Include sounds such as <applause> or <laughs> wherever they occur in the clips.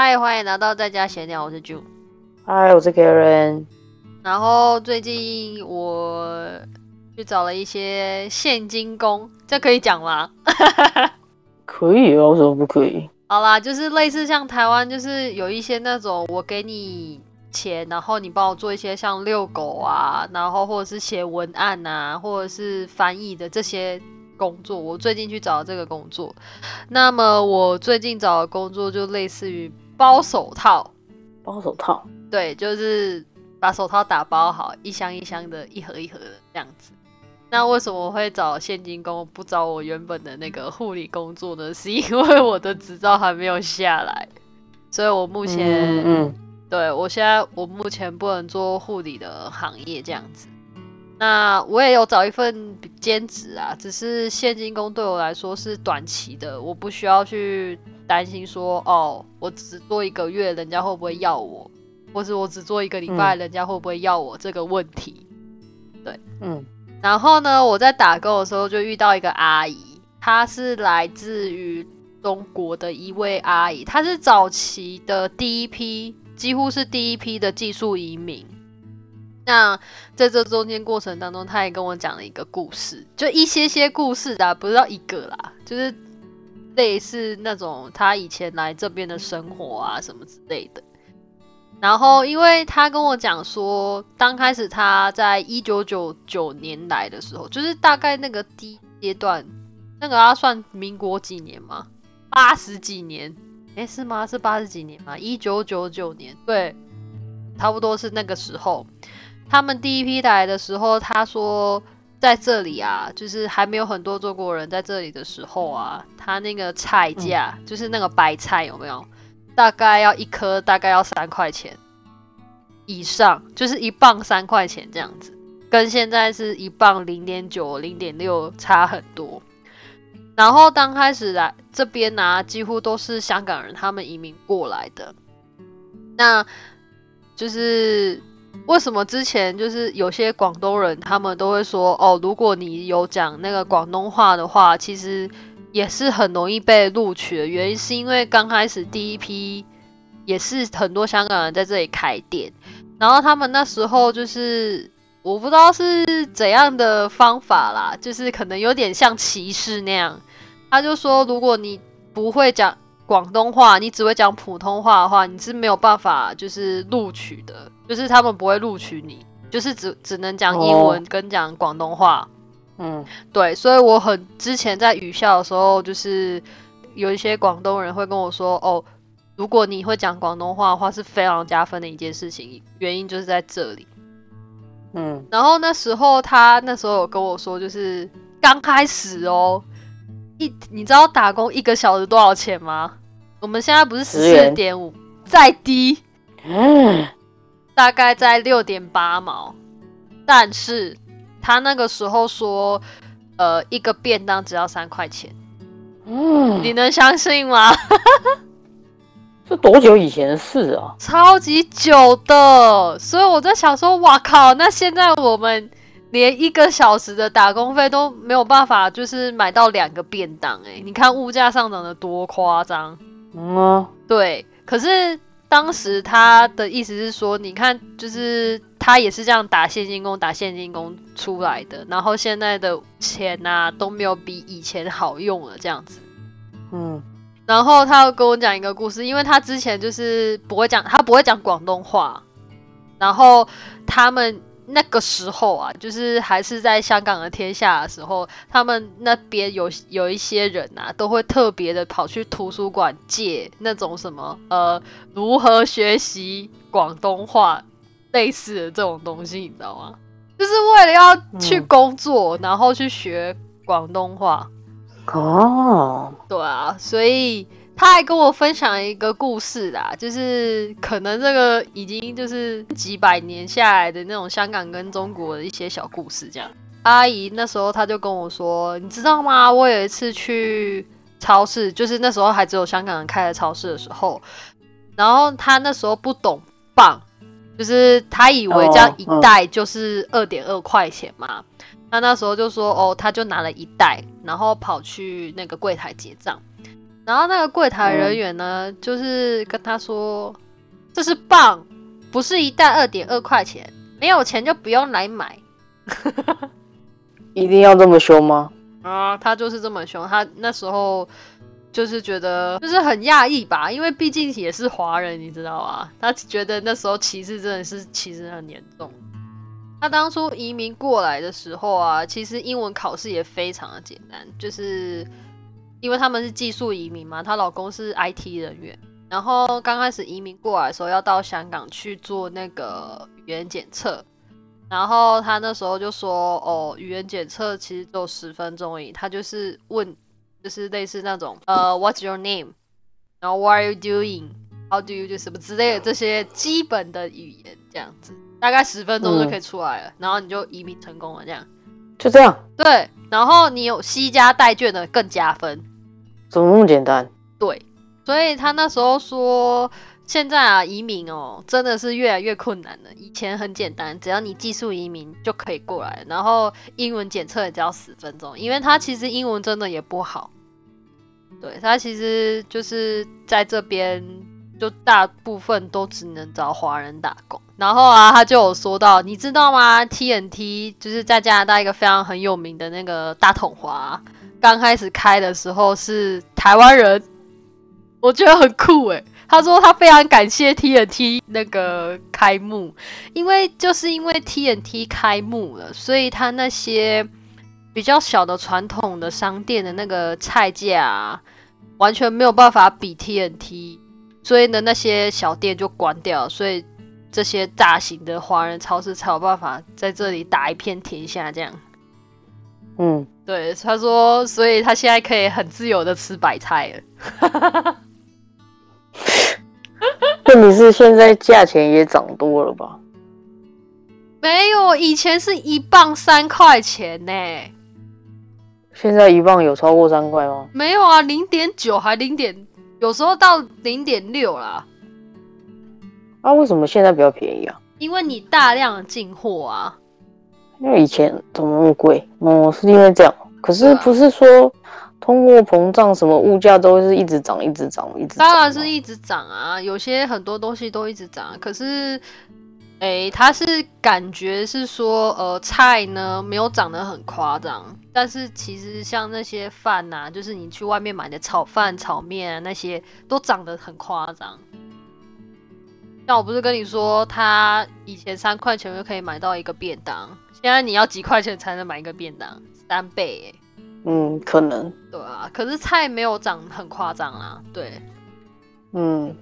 嗨，欢迎来到在家闲聊，我是 June。嗨，我是 Karen。然后最近我去找了一些现金工，这可以讲吗？<laughs> 可以啊，为什么不可以？好啦，就是类似像台湾，就是有一些那种我给你钱，然后你帮我做一些像遛狗啊，然后或者是写文案啊，或者是翻译的这些工作。我最近去找这个工作，那么我最近找的工作就类似于包手套，包手套，对，就是把手套打包好，一箱一箱的，一盒一盒的这样子。那为什么会找现金工，不找我原本的那个护理工作呢？<laughs> 是因为我的执照还没有下来，所以我目前，嗯，对我现在我目前不能做护理的行业这样子。那我也有找一份兼职啊，只是现金工对我来说是短期的，我不需要去担心说，哦，我只做一个月，人家会不会要我，或是我只做一个礼拜，人家会不会要我这个问题。对，嗯。然后呢，我在打工的时候就遇到一个阿姨，她是来自于中国的一位阿姨，她是早期的第一批，几乎是第一批的技术移民。那在这中间过程当中，她也跟我讲了一个故事，就一些些故事啊，不知道一个啦，就是类似那种他以前来这边的生活啊什么之类的。然后，因为他跟我讲说，刚开始他在一九九九年来的时候，就是大概那个低阶段，那个要算民国几年吗？八十几年？哎，是吗？是八十几年吗？一九九九年，对，差不多是那个时候。他们第一批来的时候，他说在这里啊，就是还没有很多中国人在这里的时候啊，他那个菜价，就是那个白菜有没有？大概要一颗，大概要三块钱以上，就是一磅三块钱这样子，跟现在是一磅零点九、零点六差很多。然后刚开始来这边呢，几乎都是香港人，他们移民过来的。那就是为什么之前就是有些广东人，他们都会说哦，如果你有讲那个广东话的话，其实。也是很容易被录取的原因，是因为刚开始第一批也是很多香港人在这里开店，然后他们那时候就是我不知道是怎样的方法啦，就是可能有点像歧视那样。他就说，如果你不会讲广东话，你只会讲普通话的话，你是没有办法就是录取的，就是他们不会录取你，就是只只能讲英文跟讲广东话。嗯，对，所以我很之前在语校的时候，就是有一些广东人会跟我说，哦，如果你会讲广东话的话，是非常加分的一件事情，原因就是在这里。嗯，然后那时候他那时候有跟我说，就是刚开始哦，一你知道打工一个小时多少钱吗？我们现在不是十四点五，再低，嗯，大概在六点八毛，但是。他那个时候说，呃，一个便当只要三块钱，嗯，你能相信吗？<laughs> 这多久以前的事啊？超级久的，所以我在想说，哇靠，那现在我们连一个小时的打工费都没有办法，就是买到两个便当，哎，你看物价上涨的多夸张，嗯，对，可是。当时他的意思是说，你看，就是他也是这样打现金工、打现金工出来的，然后现在的钱呐都没有比以前好用了，这样子。嗯，然后他又跟我讲一个故事，因为他之前就是不会讲，他不会讲广东话，然后他们。那个时候啊，就是还是在香港的天下的时候，他们那边有有一些人啊，都会特别的跑去图书馆借那种什么呃，如何学习广东话类似的这种东西，你知道吗？就是为了要去工作，然后去学广东话。哦，对啊，所以。他还跟我分享一个故事啦，就是可能这个已经就是几百年下来的那种香港跟中国的一些小故事。这样，阿姨那时候他就跟我说：“你知道吗？我有一次去超市，就是那时候还只有香港人开的超市的时候，然后他那时候不懂磅，就是他以为这样一袋就是二点二块钱嘛。他那时候就说：哦，他就拿了一袋，然后跑去那个柜台结账。”然后那个柜台人员呢，就是跟他说：“这是棒，不是一袋二点二块钱，没有钱就不用来买。一定要这么凶吗？” <laughs> 啊，他就是这么凶。他那时候就是觉得就是很讶异吧，因为毕竟也是华人，你知道吧？他觉得那时候歧视真的是歧视很严重。他当初移民过来的时候啊，其实英文考试也非常的简单，就是因为他们是技术移民嘛，她老公是 IT 人员，然后刚开始移民过来的时候要到香港去做那个语言检测，然后她那时候就说，哦，语言检测其实只有十分钟而已，她就是问，就是类似那种，呃，What's your name？然后 What are you doing？How do you do 什么之类的这些基本的语言这样子。大概十分钟就可以出来了，然后你就移民成功了，这样，就这样。对，然后你有西加代券的更加分。怎么那么简单？对，所以他那时候说，现在啊移民哦真的是越来越困难了。以前很简单，只要你技术移民就可以过来，然后英文检测也只要十分钟，因为他其实英文真的也不好。对他其实就是在这边。就大部分都只能找华人打工，然后啊，他就有说到，你知道吗？TNT 就是在加拿大一个非常很有名的那个大统华，刚开始开的时候是台湾人，我觉得很酷诶。他说他非常感谢 TNT 那个开幕，因为就是因为 TNT 开幕了，所以他那些比较小的传统的商店的那个菜价完全没有办法比 TNT。所以呢，那些小店就关掉，所以这些大型的华人超市才有办法在这里打一片天下。这样，嗯，对，他说，所以他现在可以很自由的吃白菜了。<laughs> 问题是现在价钱也涨多了吧？没有，以前是一磅三块钱呢。现在一磅有超过三块吗？没有啊，零点九还零点。有时候到零点六啦，啊，为什么现在比较便宜啊？因为你大量进货啊。因为以前怎么那么贵？哦，是因为这样。可是不是说通货膨胀，什么物价都是一直涨，一直涨，一直涨当然是一直涨啊。有些很多东西都一直涨，可是。哎，他是感觉是说，呃，菜呢没有涨得很夸张，但是其实像那些饭呐，就是你去外面买的炒饭、炒面啊，那些都涨得很夸张。像我不是跟你说，他以前三块钱就可以买到一个便当，现在你要几块钱才能买一个便当？三倍哎。嗯，可能。对啊，可是菜没有涨很夸张啊。对。嗯。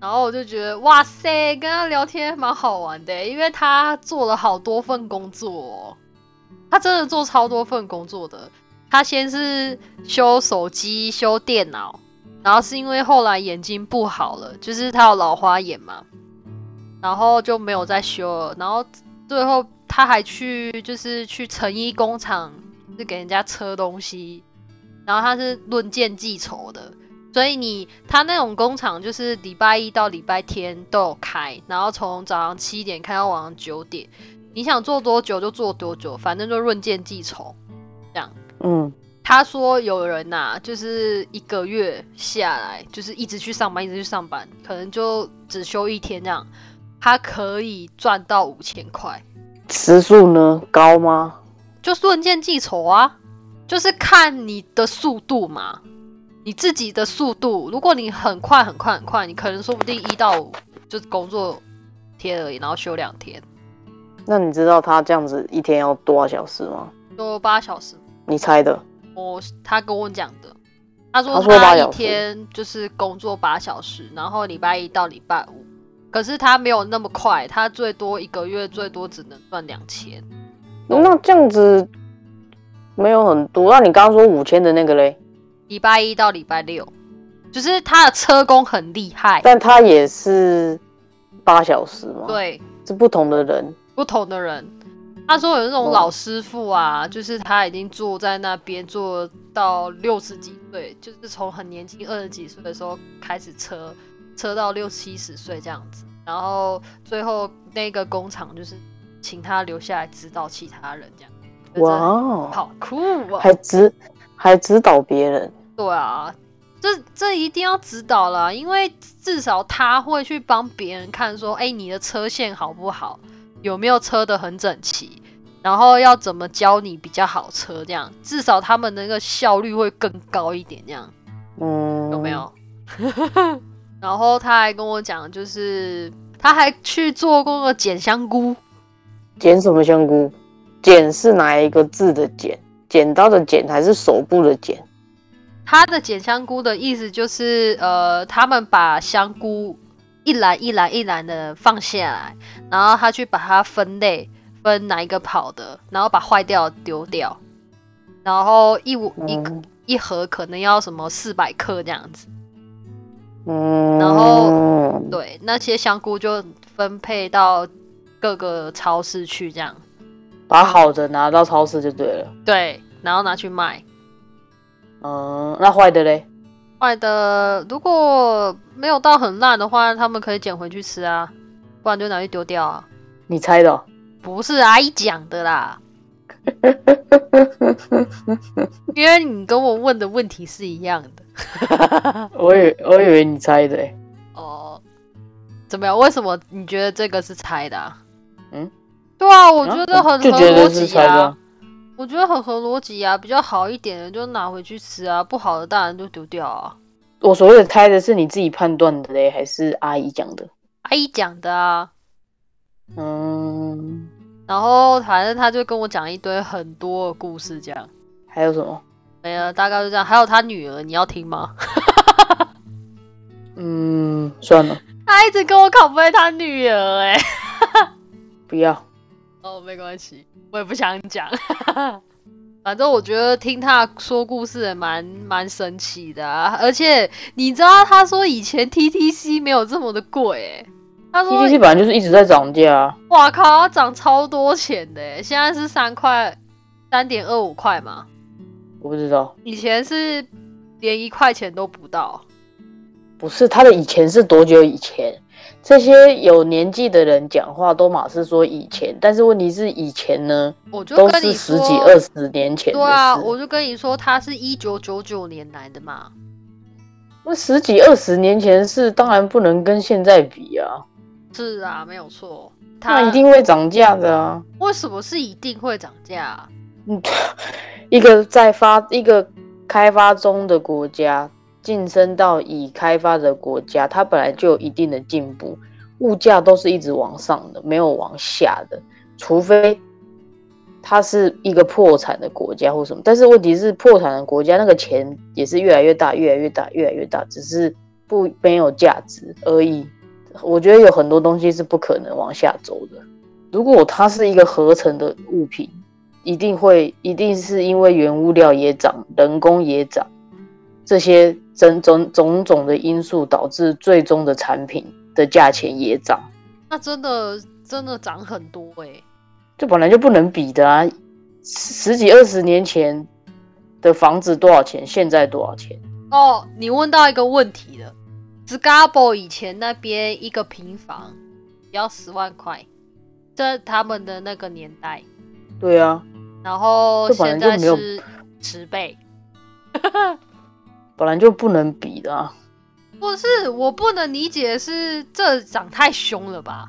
然后我就觉得哇塞，跟他聊天蛮好玩的，因为他做了好多份工作，他真的做超多份工作的。他先是修手机、修电脑，然后是因为后来眼睛不好了，就是他有老花眼嘛，然后就没有再修了。然后最后他还去就是去成衣工厂，是给人家车东西，然后他是论件计酬的。所以你他那种工厂就是礼拜一到礼拜天都有开，然后从早上七点开到晚上九点，你想做多久就做多久，反正就论件计酬，这样。嗯，他说有人呐，就是一个月下来，就是一直去上班，一直去上班，可能就只休一天这样，他可以赚到五千块。时速呢高吗？就是论件计酬啊，就是看你的速度嘛。你自己的速度，如果你很快很快很快，你可能说不定一到五就工作天而已，然后休两天。那你知道他这样子一天要多少小时吗？多八小时。你猜的？我他跟我讲的，他说他一天就是工作八小时，然后礼拜一到礼拜五。可是他没有那么快，他最多一个月最多只能赚两千。那这样子没有很多。那你刚刚说五千的那个嘞？礼拜一到礼拜六，就是他的车工很厉害，但他也是八小时嘛。对，是不同的人，不同的人。他说有那种老师傅啊，就是他已经坐在那边坐到六十几岁，就是从很年轻二十几岁的时候开始车车到六七十岁这样子，然后最后那个工厂就是请他留下来指导其他人这样。哇，好酷啊！还指还指导别人。对啊，这这一定要指导啦，因为至少他会去帮别人看，说，哎，你的车线好不好，有没有车的很整齐，然后要怎么教你比较好车，这样至少他们那个效率会更高一点，这样，嗯，有没有？<laughs> 然后他还跟我讲，就是他还去做过个剪香菇，剪什么香菇？剪是哪一个字的剪？剪刀的剪还是手部的剪？他的剪香菇的意思就是，呃，他们把香菇一篮一篮一篮的放下来，然后他去把它分类，分哪一个跑的，然后把坏掉丢掉，然后一一一盒可能要什么四百克这样子，嗯，然后对那些香菇就分配到各个超市去，这样。把好的拿到超市就对了，对，然后拿去卖。嗯，那坏的嘞？坏的如果没有到很烂的话，他们可以捡回去吃啊，不然就拿去丢掉啊。你猜的？不是阿姨讲的啦，<laughs> 因为你跟我问的问题是一样的。<laughs> 我以我以为你猜的。哦，怎么样？为什么你觉得这个是猜的？嗯，对啊，我觉得很合逻辑啊。我觉得很合逻辑啊，比较好一点的就拿回去吃啊，不好的当然就丢掉啊。我所谓的开的是你自己判断的嘞，还是阿姨讲的？阿姨讲的啊。嗯。然后反正他就跟我讲一堆很多的故事，这样。还有什么？没了，大概就这样。还有他女儿，你要听吗？<laughs> 嗯，算了。他一直跟我拷贝他女儿，哎。<laughs> 不要。哦，没关系，我也不想讲。反正我觉得听他说故事也蛮蛮神奇的，啊而且你知道他说以前 T T C 没有这么的贵，他说 T T C 本来就是一直在涨价。哇靠，它涨超多钱的，现在是三块，三点二五块嘛？我不知道，以前是连一块钱都不到。不是，他的以前是多久以前？这些有年纪的人讲话都马是说以前，但是问题是以前呢，我就都是十几二十年前。对啊，我就跟你说，他是一九九九年来的嘛。那十几二十年前是当然不能跟现在比啊。是啊，没有错，它一定会涨价的啊。为什么是一定会涨价？嗯，<laughs> 一个在发一个开发中的国家。晋升到已开发的国家，它本来就有一定的进步，物价都是一直往上的，没有往下的，除非它是一个破产的国家或什么。但是问题是，破产的国家那个钱也是越来越大，越来越大，越来越大，只是不没有价值而已。我觉得有很多东西是不可能往下走的。如果它是一个合成的物品，一定会一定是因为原物料也涨，人工也涨。这些种种种种的因素导致最终的产品的价钱也涨，那真的真的涨很多哎，这本来就不能比的啊！十几二十年前的房子多少钱？现在多少钱？哦，你问到一个问题了 s c a r b o 以前那边一个平房要十万块，在他们的那个年代。对啊，然后现在是十倍。<laughs> 本来就不能比的，啊。不是我不能理解是这长太凶了吧？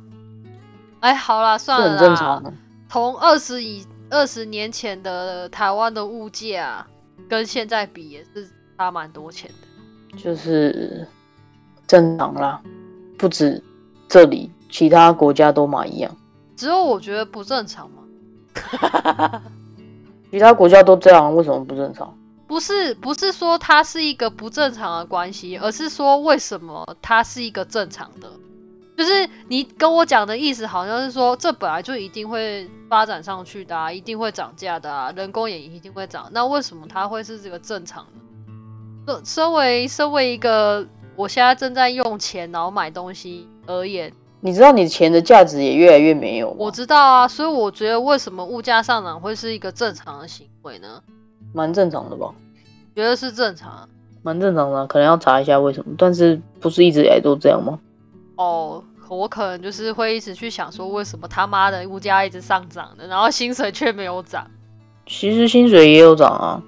哎，好了，算了啦。从二十以二十年前的台湾的物价跟现在比也是差蛮多钱的，就是正常啦，不止这里，其他国家都嘛一样。只有我觉得不正常吗？<laughs> 其他国家都这样，为什么不正常？不是不是说它是一个不正常的关系，而是说为什么它是一个正常的？就是你跟我讲的意思，好像是说这本来就一定会发展上去的，啊，一定会涨价的，啊，人工也一定会涨。那为什么它会是这个正常的？身为身为一个我现在正在用钱然后买东西而言，你知道你钱的价值也越来越没有。我知道啊，所以我觉得为什么物价上涨会是一个正常的行为呢？蛮正常的吧？觉得是正常，蛮正常的，可能要查一下为什么，但是不是一直以来都这样吗？哦，我可能就是会一直去想说，为什么他妈的物价一直上涨的，然后薪水却没有涨。其实薪水也有涨啊，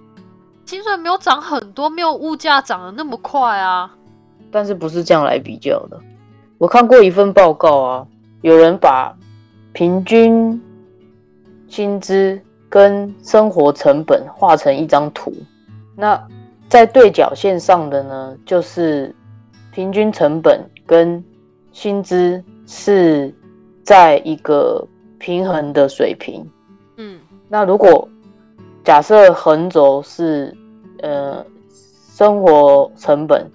薪水没有涨很多，没有物价涨得那么快啊。但是不是这样来比较的？我看过一份报告啊，有人把平均薪资跟生活成本画成一张图，那在对角线上的呢，就是平均成本跟薪资是在一个平衡的水平。嗯那如果假设横轴是呃生活成本，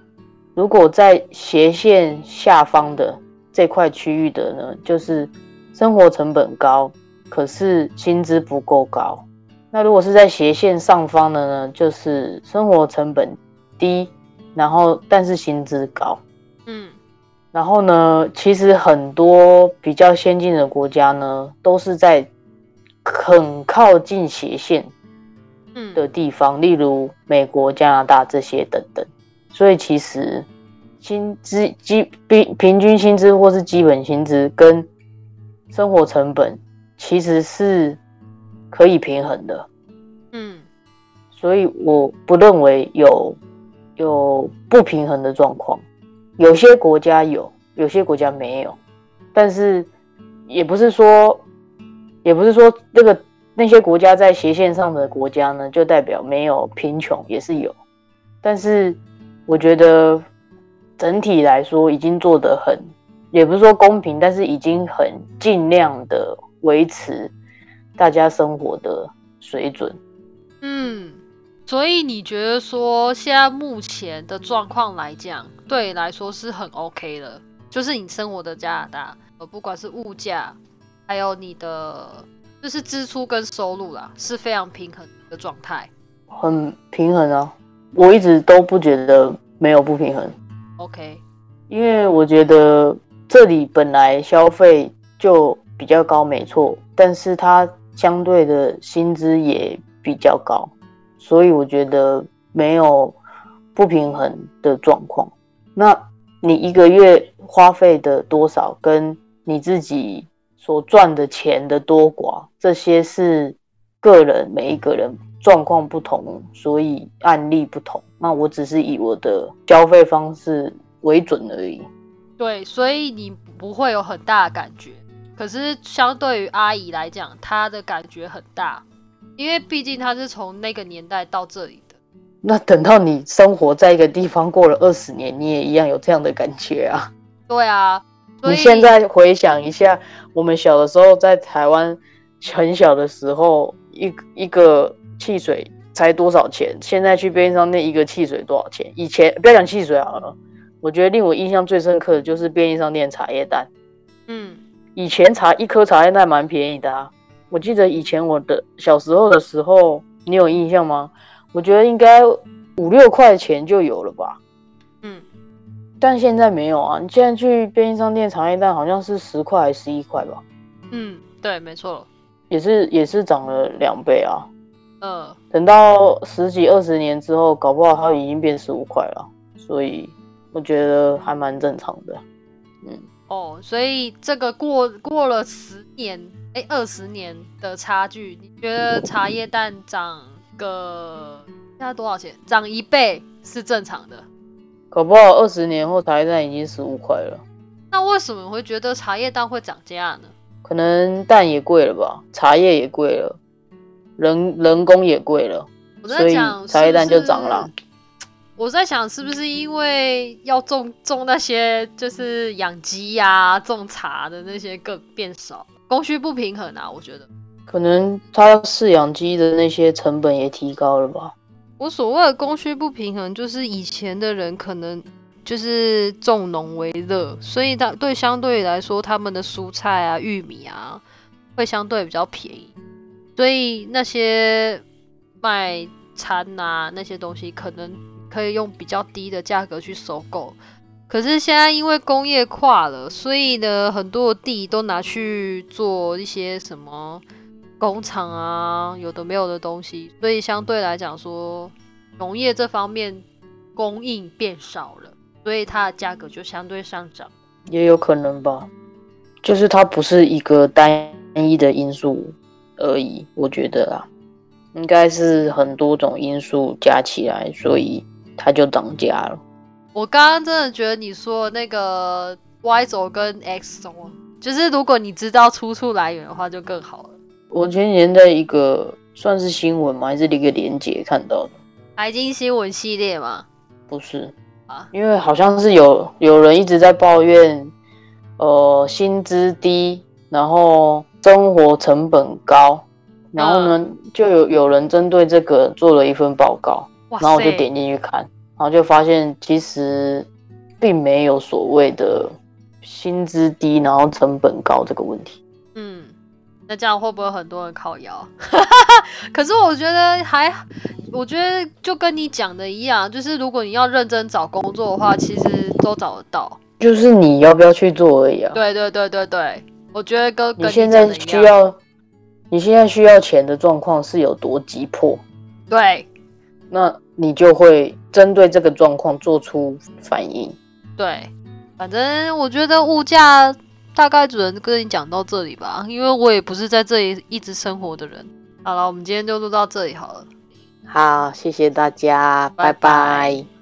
如果在斜线下方的这块区域的呢，就是生活成本高，可是薪资不够高。那如果是在斜线上方的呢，就是生活成本低，然后但是薪资高。嗯然后呢，其实很多比较先进的国家呢，都是在很靠近斜线嗯的地方，例如美国、加拿大这些等等。所以其实薪资基平平均薪资或是基本薪资跟生活成本其实是可以平衡的，嗯所以我不认为有有不平衡的状况。有些国家有，有些国家没有，但是也不是说，也不是说那个那些国家在斜线上的国家呢，就代表没有贫穷，也是有。但是我觉得整体来说已经做得很，也不是说公平，但是已经很尽量的维持大家生活的水准。嗯，所以你觉得说现在目前的状况来讲，对你来说是很 OK 的，就是你生活的加拿大，呃，不管是物价，还有你的就是支出跟收入啦，是非常平衡的状态。很平衡啊，我一直都不觉得没有不平衡，OK，因为我觉得这里本来消费就比较高，没错，但是它相对的薪资也比较高，所以我觉得没有不平衡的状况。那你一个月花费的多少，跟你自己所赚的钱的多寡，这些是个人每一个人状况不同，所以案例不同。那我只是以我的消费方式为准而已。对，所以你不会有很大的感觉。可是相对于阿姨来讲，她的感觉很大，因为毕竟她是从那个年代到这里的。那等到你生活在一个地方过了二十年，你也一样有这样的感觉啊。对啊，你现在回想一下，我们小的时候在台湾很小的时候，一一个汽水才多少钱？现在去便利商店一个汽水多少钱？以前不要讲汽水好了，我觉得令我印象最深刻的就是便利商店茶叶蛋。嗯以前茶一颗茶叶蛋蛮便宜的啊，我记得以前我的小时候的时候，你有印象吗？我觉得应该五六块钱就有了吧。嗯，但现在没有啊！你现在去便利商店茶叶蛋好像是十块还是十一块吧，嗯，对，没错。也是也是涨了两倍啊。呃，等到十几二十年之后，搞不好它已经变十五块了，所以我觉得还蛮正常的。哦，所以这个过过了十年，哎，二十年的差距，你觉得茶叶蛋涨个现在多少钱？涨一倍是正常的。搞不好二十年后茶叶蛋已经十五块了，那为什么你会觉得茶叶蛋会涨价呢？可能蛋也贵了吧，茶叶也贵了，人人工也贵了，我所以在讲茶叶蛋就涨了。我在想是不是因为要种种那些就是养鸡呀、种茶的那些更变少，供需不平衡啊，我觉得。可能他饲养鸡的那些成本也提高了吧。我所谓的供需不平衡，就是以前的人可能就是种农为乐，所以他对相对来说，他们的蔬菜啊、玉米啊会相对比较便宜，所以那些卖餐啊那些东西，可能可以用比较低的价格去收购。可是现在因为工业化了，所以呢，很多地都拿去做一些什么工厂啊，有的没有的东西，所以相对来讲说，农业这方面供应变少了，所以它的价格就相对上涨。也有可能吧，就是它不是一个单一的因素而已，我觉得啊。应该是很多种因素加起来，所以它就涨价了。我刚刚真的觉得你说那个 Y 轴跟 X 轴，就是如果你知道出处来源的话，就更好了。我前几天在一个算是新闻吗？还是一个连接看到的？财经新闻系列吗？不是啊，因为好像是有有人一直在抱怨，呃，薪资低，然后生活成本高，然后呢，就有有人针对这个做了一份报告，哇然后我就点进去看，然后就发现其实并没有所谓的薪资低，然后成本高这个问题。嗯，那这样会不会很多人靠腰？<laughs> 可是我觉得还，我觉得就跟你讲的一样，就是如果你要认真找工作的话，其实都找得到。就是你要不要去做而已啊。对对对对对，我觉得跟跟你现在讲的一样。需要，你现在需要钱的状况是有多急迫，对那你就会针对这个状况做出反应。对，反正我觉得物价大概只能跟你讲到这里吧，因为我也不是在这里一直生活的人。好了，我们今天就录到这里好了。好，谢谢大家，拜拜拜拜